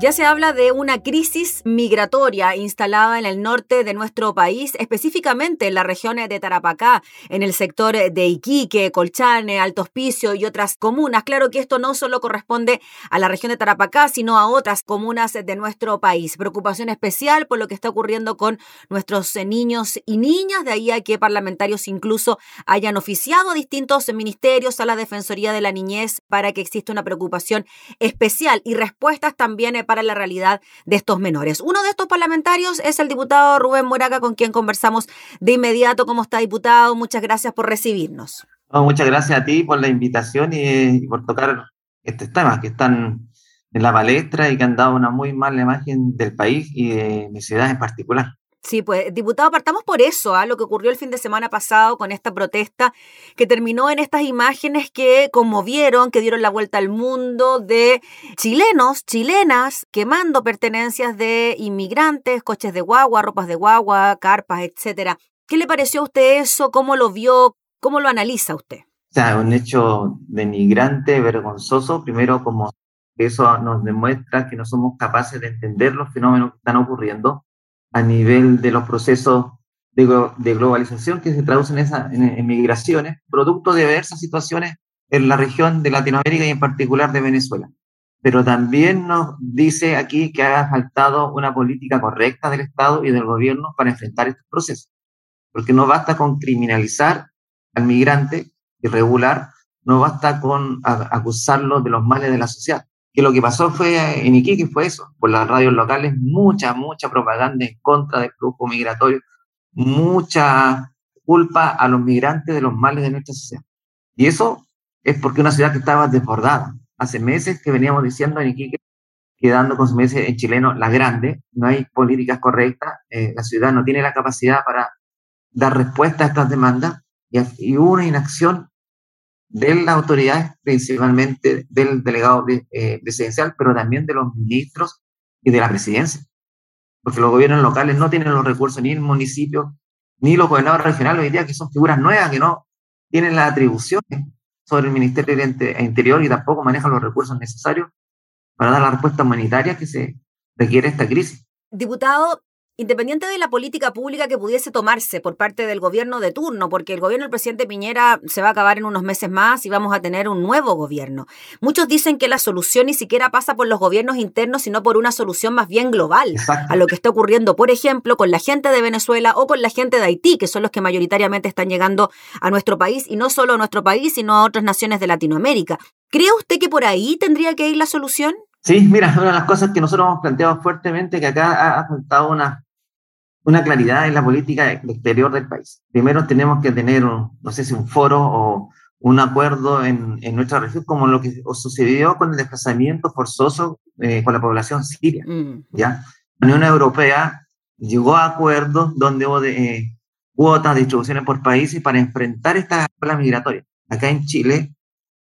Ya se habla de una crisis migratoria instalada en el norte de nuestro país, específicamente en la región de Tarapacá, en el sector de Iquique, Colchane, Alto Hospicio y otras comunas. Claro que esto no solo corresponde a la región de Tarapacá, sino a otras comunas de nuestro país. Preocupación especial por lo que está ocurriendo con nuestros niños y niñas, de ahí a que parlamentarios incluso hayan oficiado a distintos ministerios, a la Defensoría de la Niñez, para que exista una preocupación especial y respuestas también para la realidad de estos menores. Uno de estos parlamentarios es el diputado Rubén Moraca, con quien conversamos de inmediato. ¿Cómo está, diputado? Muchas gracias por recibirnos. muchas gracias a ti por la invitación y, por tocar estos temas que están en la palestra y que han dado una muy mala imagen del país y de mi ciudad en particular. Sí, pues, diputado, partamos por eso, ¿ah? lo que ocurrió el fin de semana pasado con esta protesta que terminó en estas imágenes que conmovieron, que dieron la vuelta al mundo de chilenos, chilenas, quemando pertenencias de inmigrantes, coches de guagua, ropas de guagua, carpas, etcétera. ¿Qué le pareció a usted eso? ¿Cómo lo vio? ¿Cómo lo analiza usted? O sea, un hecho denigrante, vergonzoso, primero como eso nos demuestra que no somos capaces de entender los fenómenos que están ocurriendo a nivel de los procesos de, globalización que se traducen en, en, migraciones, producto de diversas situaciones en la región de Latinoamérica y en particular de Venezuela. Pero también nos dice aquí que ha faltado una política correcta del Estado y del gobierno para enfrentar estos procesos. Porque no basta con criminalizar al migrante irregular, no basta con acusarlo de los males de la sociedad que lo que pasó fue en Iquique fue eso, por las radios locales, mucha, mucha propaganda en contra del flujo migratorio, mucha culpa a los migrantes de los males de nuestra sociedad. Y eso es porque una ciudad que estaba desbordada. Hace meses que veníamos diciendo en Iquique, quedando con meses en chileno, la grande, no hay políticas correctas, eh, la ciudad no tiene la capacidad para dar respuesta a estas demandas y, y una inacción de las autoridades, principalmente del delegado eh, presidencial, pero también de los ministros y de la presidencia. Porque los gobiernos locales no tienen los recursos, ni el municipio, ni los gobernadores regionales hoy día, que son figuras nuevas, que no tienen las atribuciones sobre el Ministerio del Interior y tampoco manejan los recursos necesarios para dar la respuesta humanitaria que se requiere esta crisis. Diputado, independiente de la política pública que pudiese tomarse por parte del gobierno de turno, porque el gobierno del presidente Piñera se va a acabar en unos meses más y vamos a tener un nuevo gobierno. Muchos dicen que la solución ni siquiera pasa por los gobiernos internos, sino por una solución más bien global a lo que está ocurriendo, por ejemplo, con la gente de Venezuela o con la gente de Haití, que son los que mayoritariamente están llegando a nuestro país, y no solo a nuestro país, sino a otras naciones de Latinoamérica. ¿Cree usted que por ahí tendría que ir la solución? Sí, mira, una de las cosas que nosotros hemos planteado fuertemente, que acá ha faltado una una claridad en la política exterior del país. Primero tenemos que tener, un, no sé si un foro o un acuerdo en, en nuestra región, como lo que sucedió con el desplazamiento forzoso eh, con la población siria. Mm. ¿ya? La Unión Europea llegó a acuerdos donde hubo de, eh, cuotas, distribuciones por países para enfrentar esta ola migratoria. Acá en Chile,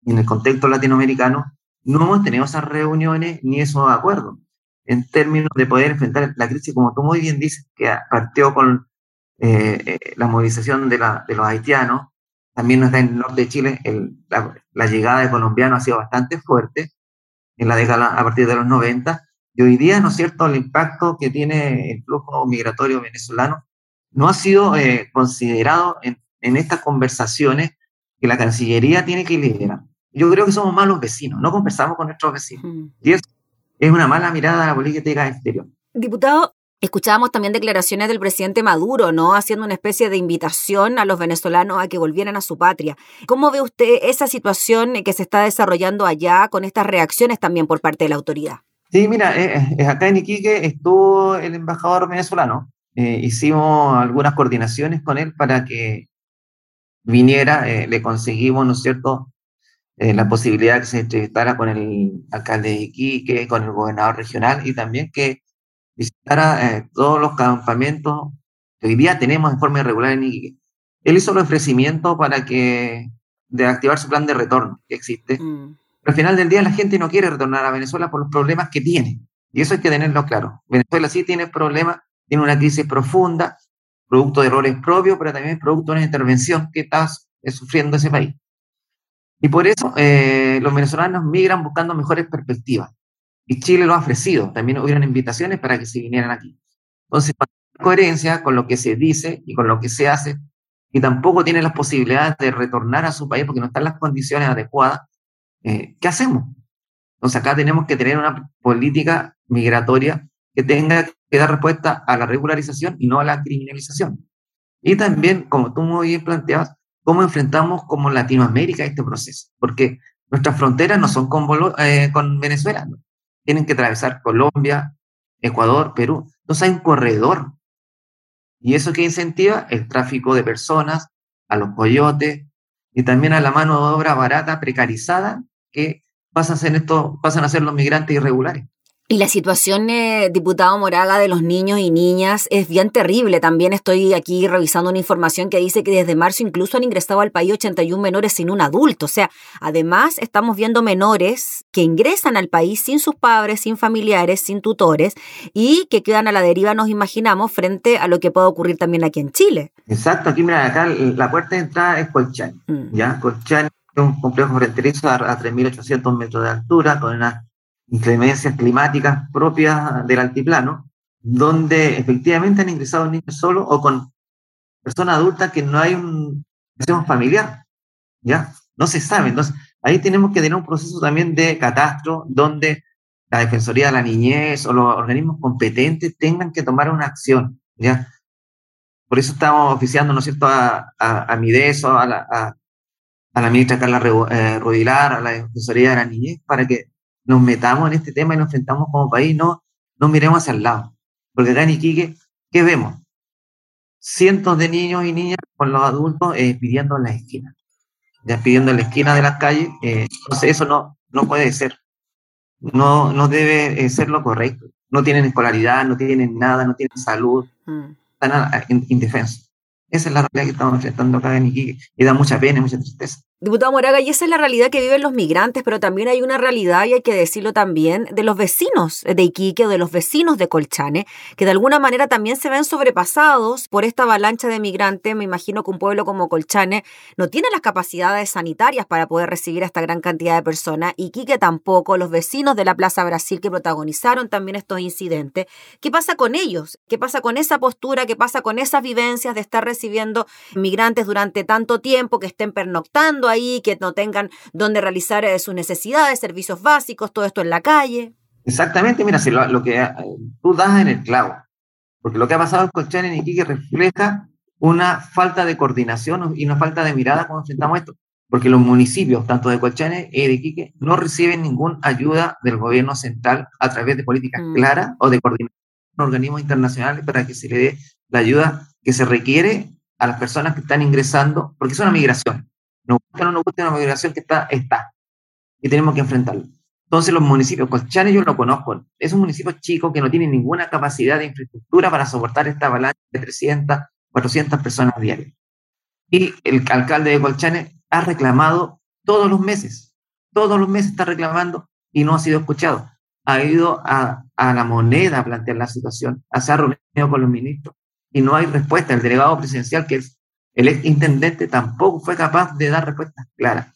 en el contexto latinoamericano, no hemos tenido esas reuniones ni esos acuerdos en términos de poder enfrentar la crisis, como tú muy bien dices, que partió con eh, eh, la movilización de, la, de, los haitianos, también está en el norte de Chile, el, la, llegada de colombianos ha sido bastante fuerte en la década a partir de los 90, y hoy día, ¿no es cierto?, el impacto que tiene el flujo migratorio venezolano no ha sido eh, considerado en, en estas conversaciones que la Cancillería tiene que liderar. Yo creo que somos malos vecinos, no conversamos con nuestros vecinos. Y eso es una mala mirada a la política exterior. Diputado, Escuchábamos también declaraciones del presidente Maduro, ¿no? Haciendo una especie de invitación a los venezolanos a que volvieran a su patria. ¿Cómo ve usted esa situación que se está desarrollando allá con estas reacciones también por parte de la autoridad? Sí, mira, eh, eh, acá en Iquique estuvo el embajador venezolano. Eh, hicimos algunas coordinaciones con él para que viniera. le conseguimos, ¿no es cierto?, eh, la posibilidad que se entrevistara con el alcalde de Iquique, con el gobernador regional y también que visitara eh, todos los campamentos que hoy día tenemos en forma irregular en Iquique. Él hizo el ofrecimiento para que de activar su plan de retorno que existe. Mm. Pero al final del día la gente no quiere retornar a Venezuela por los problemas que tiene. Y eso hay que tenerlo claro. Venezuela sí tiene problemas, tiene una crisis profunda, producto de errores propios, pero también producto de una intervención que está sufriendo ese país. Y por eso eh, los venezolanos migran buscando mejores perspectivas. Y Chile lo ha ofrecido. También hubieron invitaciones para que se vinieran aquí. Entonces, coherencia con lo que se dice y con lo que se hace, y tampoco tienen las posibilidades de retornar a su país porque no están las condiciones adecuadas, eh, ¿qué hacemos? Entonces acá tenemos que tener una política migratoria que tenga que dar respuesta a la regularización y no a la criminalización. Y también, como tú muy bien planteabas, cómo enfrentamos como Latinoamérica este proceso, porque nuestras fronteras no son con, eh, Venezuela, tienen que atravesar Colombia, Ecuador, Perú. Entonces hay un corredor. Y eso que incentiva el tráfico de personas, a los coyotes y también a la mano de obra barata, precarizada, que pasan a ser, pasan a ser los migrantes irregulares. Y la situación, eh, diputado Moraga, de los niños y niñas es bien terrible. También estoy aquí revisando una información que dice que desde marzo incluso han ingresado al país 81 menores sin un adulto. O sea, además estamos viendo menores que ingresan al país sin sus padres, sin familiares, sin tutores y que quedan a la deriva, nos imaginamos, frente a lo que puede ocurrir también aquí en Chile. Exacto, aquí mira, acá la puerta de entrada es Colchán. Mm. ¿ya? Colchán es un complejo fronterizo a, a 3.800 metros de altura con una inclemencias climáticas propias del altiplano, donde efectivamente han ingresado niños solos o con personas adultas que no hay un familiar, ¿ya? No se sabe. Entonces, ahí tenemos que tener un proceso también de catastro donde la Defensoría de la Niñez o los organismos competentes tengan que tomar una acción, ¿ya? Por eso estamos oficiando, ¿no es cierto?, a, a, a a la, ministra Carla eh, Rodilar, a la Defensoría de la Niñez, para que nos metamos en este tema y nos enfrentamos como país, no, no miremos hacia el lado. Porque acá en Iquique, ¿qué vemos? Cientos de niños y niñas con los adultos eh, pidiendo en la esquina, ya pidiendo en la esquina de las calles. Eh, entonces eso no, no puede ser. No, no debe eh, ser lo correcto. No tienen escolaridad, no tienen nada, no tienen salud, mm. están indefensos. Esa es la realidad que estamos enfrentando acá en Iquique y da mucha pena y mucha tristeza. Diputado Moraga, y esa es la realidad que viven los migrantes, pero también hay una realidad, y hay que decirlo también, de los vecinos de Iquique o de los vecinos de Colchane, que de alguna manera también se ven sobrepasados por esta avalancha de migrantes. Me imagino que un pueblo como Colchane no tiene las capacidades sanitarias para poder recibir a esta gran cantidad de personas. Iquique tampoco, los vecinos de la Plaza Brasil que protagonizaron también estos incidentes. ¿Qué pasa con ellos? ¿Qué pasa con esa postura? ¿Qué pasa con esas vivencias de estar recibiendo migrantes durante tanto tiempo, que estén pernoctando? Ahí, que no tengan donde realizar eh, sus necesidades, servicios básicos, todo esto en la calle. Exactamente, mira, si lo, que eh, tú das en el clavo, porque lo que ha pasado en Colchán y Iquique refleja una falta de coordinación y una falta de mirada cuando enfrentamos esto, porque los municipios, tanto de Colchane y de Iquique, no reciben ninguna ayuda del gobierno central a través de políticas mm. claras o de coordinación con organismos internacionales para que se le dé la ayuda que se requiere a las personas que están ingresando, porque es una migración. Nos gusta o no nos gusta una migración que está, está. Y tenemos que enfrentarlo. Entonces los municipios, Colchane yo lo conozco, es un municipio chico que no tiene ninguna capacidad de infraestructura para soportar esta avalancha de 300, 400 personas diarias. Y el alcalde de Colchane ha reclamado todos los meses, todos los meses está reclamando y no ha sido escuchado. Ha ido a, a la moneda a plantear la situación, se ha reunido con los ministros y no hay respuesta. El delegado presidencial, que es el ex intendente tampoco fue capaz de dar respuestas claras.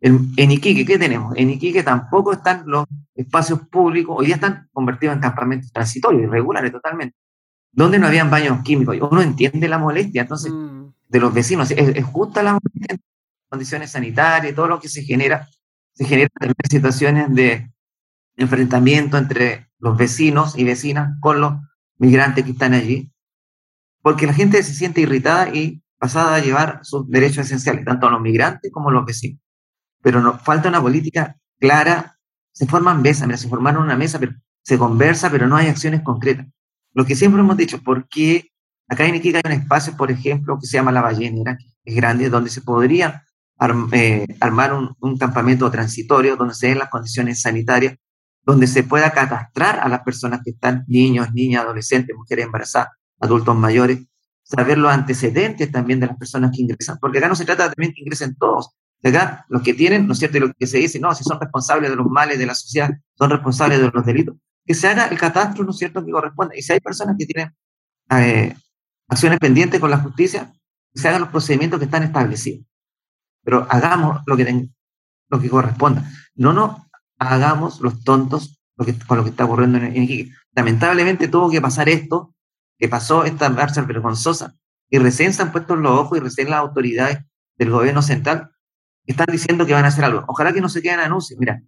En, Iquique, ¿qué tenemos? En Iquique tampoco están los espacios públicos, hoy día están convertidos en campamentos transitorios, irregulares totalmente, donde no habían baños químicos. Uno entiende la molestia, entonces, mm. de los vecinos. Es, justa la molestia, condiciones sanitarias, todo lo que se genera, se genera situaciones de enfrentamiento entre los vecinos y vecinas con los migrantes que están allí, porque la gente se siente irritada y pasada a llevar sus derechos esenciales, tanto a los migrantes como a los vecinos. Pero nos falta una política clara. Se forman mesas, mira, se formaron una mesa, pero se conversa, pero no hay acciones concretas. Lo que siempre hemos dicho, porque acá en Iquique hay un espacio, por ejemplo, que se llama La Ballenera, que es grande, donde se podría eh, armar un, un, campamento transitorio, donde se den las condiciones sanitarias, donde se pueda catastrar a las personas que están, niños, niñas, adolescentes, mujeres embarazadas, adultos mayores, saber los antecedentes también de las personas que ingresan, porque acá no se trata también que ingresen todos. Acá los que tienen, ¿no es cierto? Y lo que se dice, no, si son responsables de los males de la sociedad, son responsables de los delitos, que se haga el catastro, ¿no es cierto?, que corresponde. Y si hay personas que tienen eh, acciones pendientes con la justicia, se hagan los procedimientos que están establecidos. Pero hagamos lo que, lo que corresponda. No nos hagamos los tontos con lo que está ocurriendo en, Iquique. Lamentablemente tuvo que pasar esto, que pasó esta marcha vergonzosa, y recién se han puesto los ojos y recién las autoridades del gobierno central están diciendo que van a hacer algo. Ojalá que no se queden anuncios. Mira,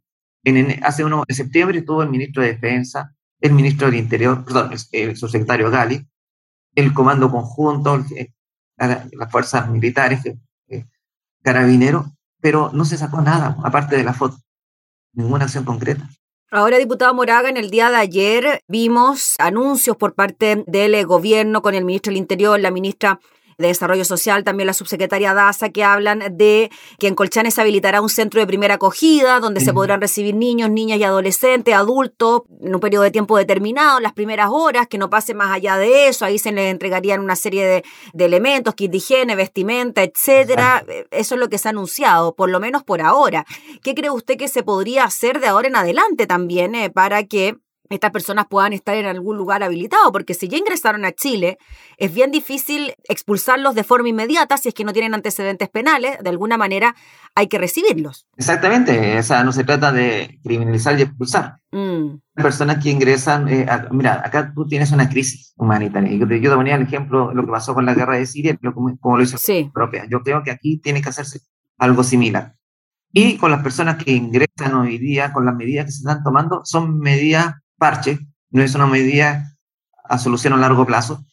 en, hace uno, en septiembre estuvo el ministro de Defensa, el ministro del Interior, perdón, el, subsecretario Gali, el Comando Conjunto, las fuerzas militares, carabineros, pero no se sacó nada, aparte de la foto, ninguna acción concreta. Ahora, diputado Moraga, en el día de ayer vimos anuncios por parte del gobierno con el ministro del Interior, la ministra de Desarrollo Social, también la subsecretaria Daza, que hablan de que en Colchane se habilitará un centro de primera acogida donde se podrán recibir niños, niñas y adolescentes, adultos, en un periodo de tiempo determinado, las primeras horas, que no pase más allá de eso, ahí se les entregarían una serie de, elementos, kit de higiene, vestimenta, etcétera. Eso es lo que se ha anunciado, por lo menos por ahora. ¿Qué cree usted que se podría hacer de ahora en adelante también eh, para que estas personas puedan estar en algún lugar habilitado, porque si ya ingresaron a Chile, es bien difícil expulsarlos de forma inmediata si es que no tienen antecedentes penales, de alguna manera hay que recibirlos. Exactamente, o sea, no se trata de criminalizar y expulsar. Mm. Personas que ingresan, eh, mira, acá tú tienes una crisis humanitaria. Yo, yo te ponía el ejemplo de lo que pasó con la guerra de Siria, como, como lo hizo sí. propia. Yo creo que aquí tiene que hacerse algo similar. Y con las personas que ingresan hoy día, con las medidas que se están tomando, son medidas parche, no es una medida a solución a largo plazo.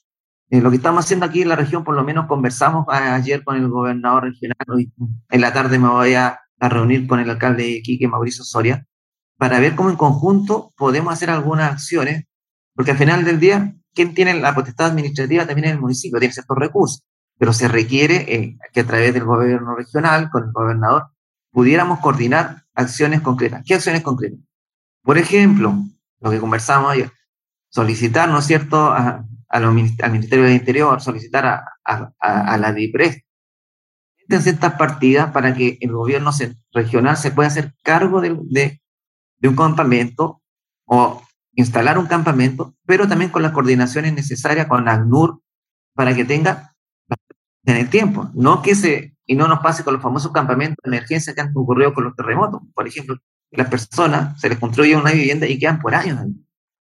Eh, lo que estamos haciendo aquí en la región, por lo menos conversamos ayer con el gobernador regional, hoy en la tarde me voy a, reunir con el alcalde de Iquique, Mauricio Soria, para ver cómo en conjunto podemos hacer algunas acciones, porque al final del día, quien tiene la potestad administrativa también es el municipio, tiene ciertos recursos, pero se requiere eh, que a través del gobierno regional, con el gobernador, pudiéramos coordinar acciones concretas. ¿Qué acciones concretas? Por ejemplo, lo que conversamos solicitar, ¿no es cierto?, a, al Ministerio del Interior, solicitar a, a, la DIPRES ciertas partidas para que el gobierno regional se pueda hacer cargo de, de, un campamento o instalar un campamento, pero también con las coordinaciones necesarias con ACNUR para que tenga en el tiempo, no que se, y no nos pase con los famosos campamentos de emergencia que han ocurrido con los terremotos. Por ejemplo, las personas se les construye una vivienda y quedan por años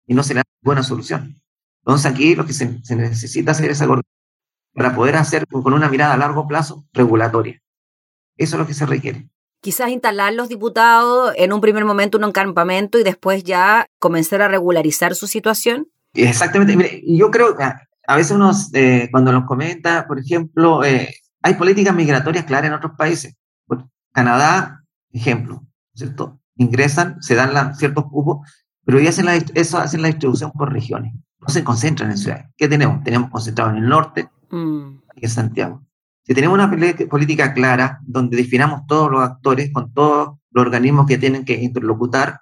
y no se le da buena solución. Entonces aquí lo que se, necesita hacer es algo para poder hacer con una mirada a largo plazo regulatoria. Eso es lo que se requiere. Quizás instalar los diputados en un primer momento un campamento y después ya comenzar a regularizar su situación. Exactamente. Mire, yo creo que a veces uno, eh, cuando nos comenta, por ejemplo, eh, hay políticas migratorias claras en otros países. Canadá, ejemplo, ¿cierto? Ingresan, se dan ciertos cupos, pero ya hacen la, eso hacen la distribución por regiones. No se concentran en ciudades. ¿Qué tenemos? Tenemos concentrado en el norte, mm. en Santiago. Si tenemos una política clara, donde definamos todos los actores con todos los organismos que tienen que interlocutar,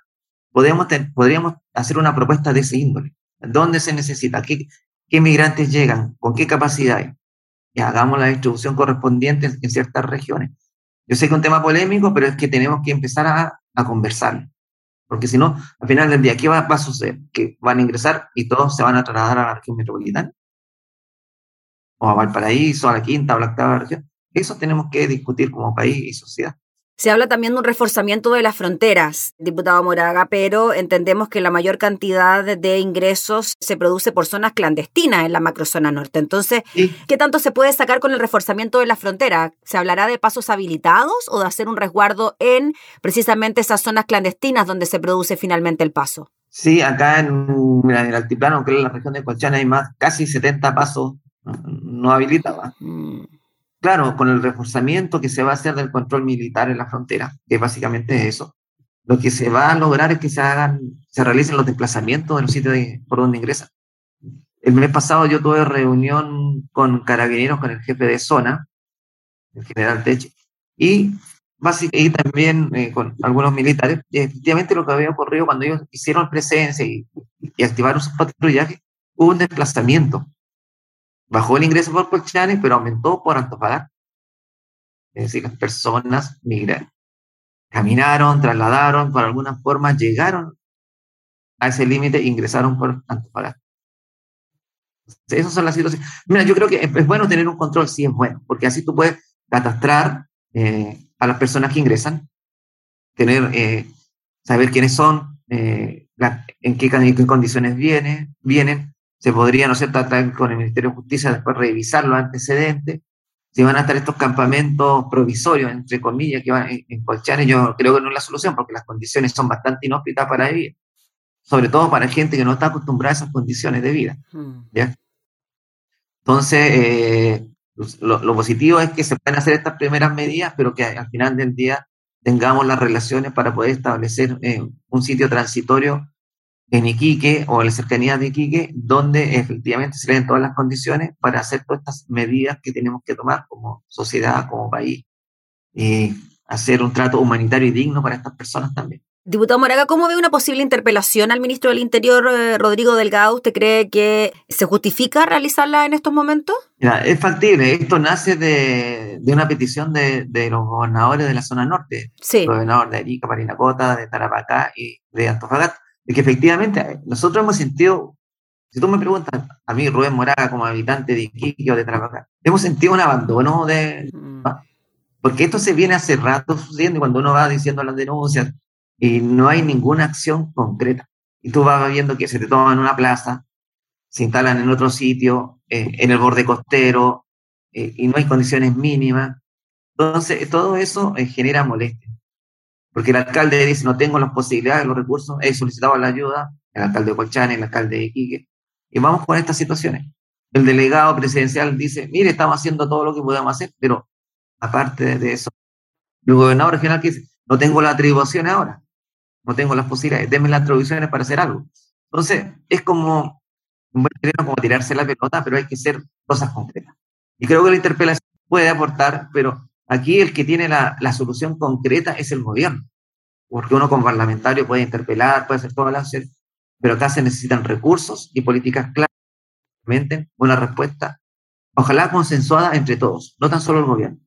podemos podríamos hacer una propuesta de ese índole. ¿Dónde se necesita? ¿Qué, qué migrantes llegan? ¿Con qué capacidades? Y hagamos la distribución correspondiente en ciertas regiones. Yo sé que es un tema polémico, pero es que tenemos que empezar a, a conversar. Porque si no, al final del día, ¿qué va, a suceder? Que van a ingresar y todos se van a trasladar a la región metropolitana. O a Valparaíso, a la quinta o la octava región. Eso tenemos que discutir como país y sociedad. Se habla también de un reforzamiento de las fronteras, diputado Moraga, pero entendemos que la mayor cantidad de ingresos se produce por zonas clandestinas en la macrozona norte. Entonces, ¿qué tanto se puede sacar con el reforzamiento de las fronteras? ¿Se hablará de pasos habilitados o de hacer un resguardo en precisamente esas zonas clandestinas donde se produce finalmente el paso? Sí, acá en, el altiplano, que es la región de Colchana, hay más, casi 70 pasos no habilitados. Mm claro, con el reforzamiento que se va a hacer del control militar en la frontera, que básicamente es eso, lo que se va a lograr es que se hagan, se realicen los desplazamientos en los sitios por donde ingresan. El mes pasado yo tuve reunión con carabineros, con el jefe de zona, el general Teche, y, y también eh, con algunos militares. Y efectivamente lo que había ocurrido cuando ellos hicieron presencia y, y activaron sus patrullajes, hubo un desplazamiento Bajó el ingreso por Colchane, pero aumentó por Antofagasta. Es decir, las personas migran, caminaron, trasladaron, por alguna forma llegaron a ese límite ingresaron por Antofagasta. Esas son las situaciones. Mira, yo creo que es bueno tener un control, sí es bueno, porque así tú puedes catastrar eh, a las personas que ingresan, tener, eh, saber quiénes son, eh, en, qué, condiciones vienen, vienen, se podría, ¿no sé, tratar con el Ministerio de Justicia, después revisar los antecedentes, si van a estar estos campamentos provisorios, entre comillas, que van en, Colchanes, yo creo que no es la solución, porque las condiciones son bastante inhóspitas para vivir, sobre todo para gente que no está acostumbrada a esas condiciones de vida. ¿ya? Entonces, eh, lo, positivo es que se pueden hacer estas primeras medidas, pero que al final del día tengamos las relaciones para poder establecer eh, un sitio transitorio en Iquique o en la cercanía de Iquique, donde efectivamente se den todas las condiciones para hacer todas estas medidas que tenemos que tomar como sociedad, como país, y hacer un trato humanitario y digno para estas personas también. Diputado Moraga, ¿cómo ve una posible interpelación al ministro del Interior, eh, Rodrigo Delgado? ¿Usted cree que se justifica realizarla en estos momentos? es factible. Esto nace de, una petición de, los gobernadores de la zona norte. Sí. El gobernador de Arica, Parinacota, de Tarapacá y de Antofagasta. Y que efectivamente nosotros hemos sentido, si tú me preguntas a mí, Rubén Moraga, como habitante de Iquique o de Tarapacá, hemos sentido un abandono de... Mm. Porque esto se viene hace rato sucediendo y cuando uno va diciendo las denuncias, y no hay ninguna acción concreta. Y tú vas viendo que se te toman una plaza, se instalan en otro sitio, eh, en el borde costero, eh, y no hay condiciones mínimas. Entonces, todo eso eh, genera molestia. Porque el alcalde dice, no tengo las posibilidades, los recursos, he solicitado la ayuda, el alcalde de Colchane, el alcalde de Iquique, y vamos con estas situaciones. El delegado presidencial dice, mire, estamos haciendo todo lo que podemos hacer, pero aparte de eso, el gobernador regional dice, no tengo la atribución ahora no tengo las posibilidades, denme las atribuciones para hacer algo. Entonces, es como, un buen como tirarse la pelota, pero hay que hacer cosas concretas. Y creo que la interpelación puede aportar, pero aquí el que tiene la, solución concreta es el gobierno, porque uno como parlamentario puede interpelar, puede hacer todas las pero acá se necesitan recursos y políticas claras, una respuesta, ojalá consensuada entre todos, no tan solo el gobierno,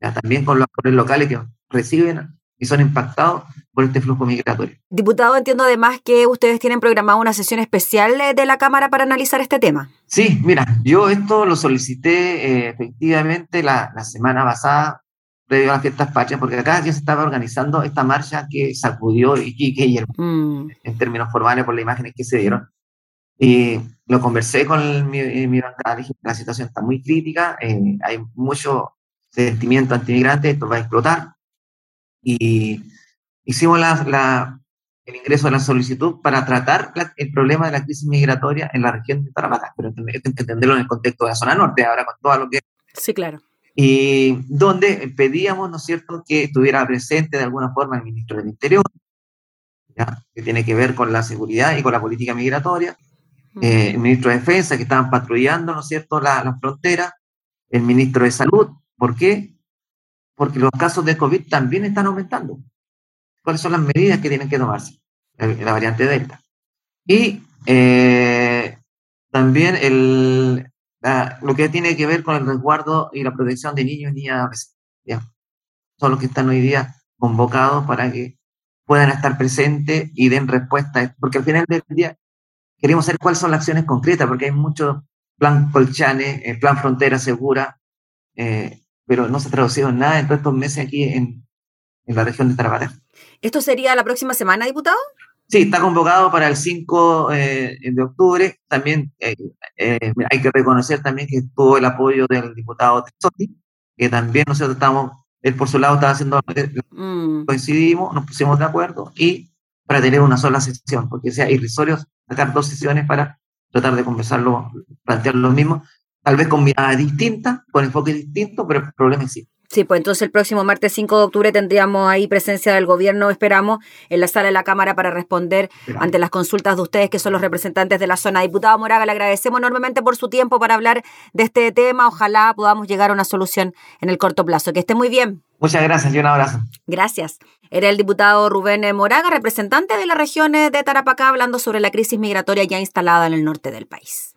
ya, también con los actores locales que reciben y son impactados por este flujo migratorio. Diputado, entiendo además que ustedes tienen programado una sesión especial de la Cámara para analizar este tema. Sí, mira, yo esto lo solicité eh, efectivamente la, la, semana pasada, previo a las fiestas patrias, porque acá ya se estaba organizando esta marcha que sacudió Iquique y el, mm. en términos formales por las imágenes que se dieron. Y lo conversé con mi, mi bancada, dije, la situación está muy crítica, eh, hay mucho sentimiento antimigrante, esto va a explotar, y hicimos la, el ingreso de la solicitud para tratar el problema de la crisis migratoria en la región de Tarapacá, pero hay que entenderlo en el contexto de la zona norte, ahora con todo lo que... Sí, claro. Y donde pedíamos, ¿no es cierto?, que estuviera presente de alguna forma el ministro del Interior, que tiene que ver con la seguridad y con la política migratoria, eh, el ministro de Defensa, que estaban patrullando, ¿no es cierto?, la, la frontera, el ministro de Salud, ¿por qué? Porque los casos de COVID también están aumentando. ¿Cuáles son las medidas que tienen que tomarse? La, variante Delta. Y eh, también el, lo que tiene que ver con el resguardo y la protección de niños y niñas ¿ya? Son los que están hoy día convocados para que puedan estar presentes y den respuesta. Porque al final del día queremos saber cuáles son las acciones concretas, porque hay mucho plan Colchane, eh, plan Frontera Segura, eh, pero no se ha traducido en nada en todos estos meses aquí en, en la región de Tarapacá. ¿Esto sería la próxima semana, diputado? Sí, está convocado para el 5 eh, de octubre. También eh, eh, hay que reconocer también que tuvo el apoyo del diputado Tessotti, que también nosotros estamos, él por su lado estaba haciendo, mm. coincidimos, nos pusimos de acuerdo y para tener una sola sesión, porque sea irrisorio sacar dos sesiones para tratar de conversarlo, plantear lo mismo, tal vez con mirada distinta, con enfoque distinto, pero el problema es sí. Sí, pues entonces el próximo martes 5 de octubre tendríamos ahí presencia del gobierno, esperamos, en la sala de la Cámara para responder ante las consultas de ustedes, que son los representantes de la zona. Diputado Moraga, le agradecemos enormemente por su tiempo para hablar de este tema. Ojalá podamos llegar a una solución en el corto plazo. Que esté muy bien. Muchas gracias y un abrazo. Gracias. Era el diputado Rubén Moraga, representante de la región de Tarapacá, hablando sobre la crisis migratoria ya instalada en el norte del país.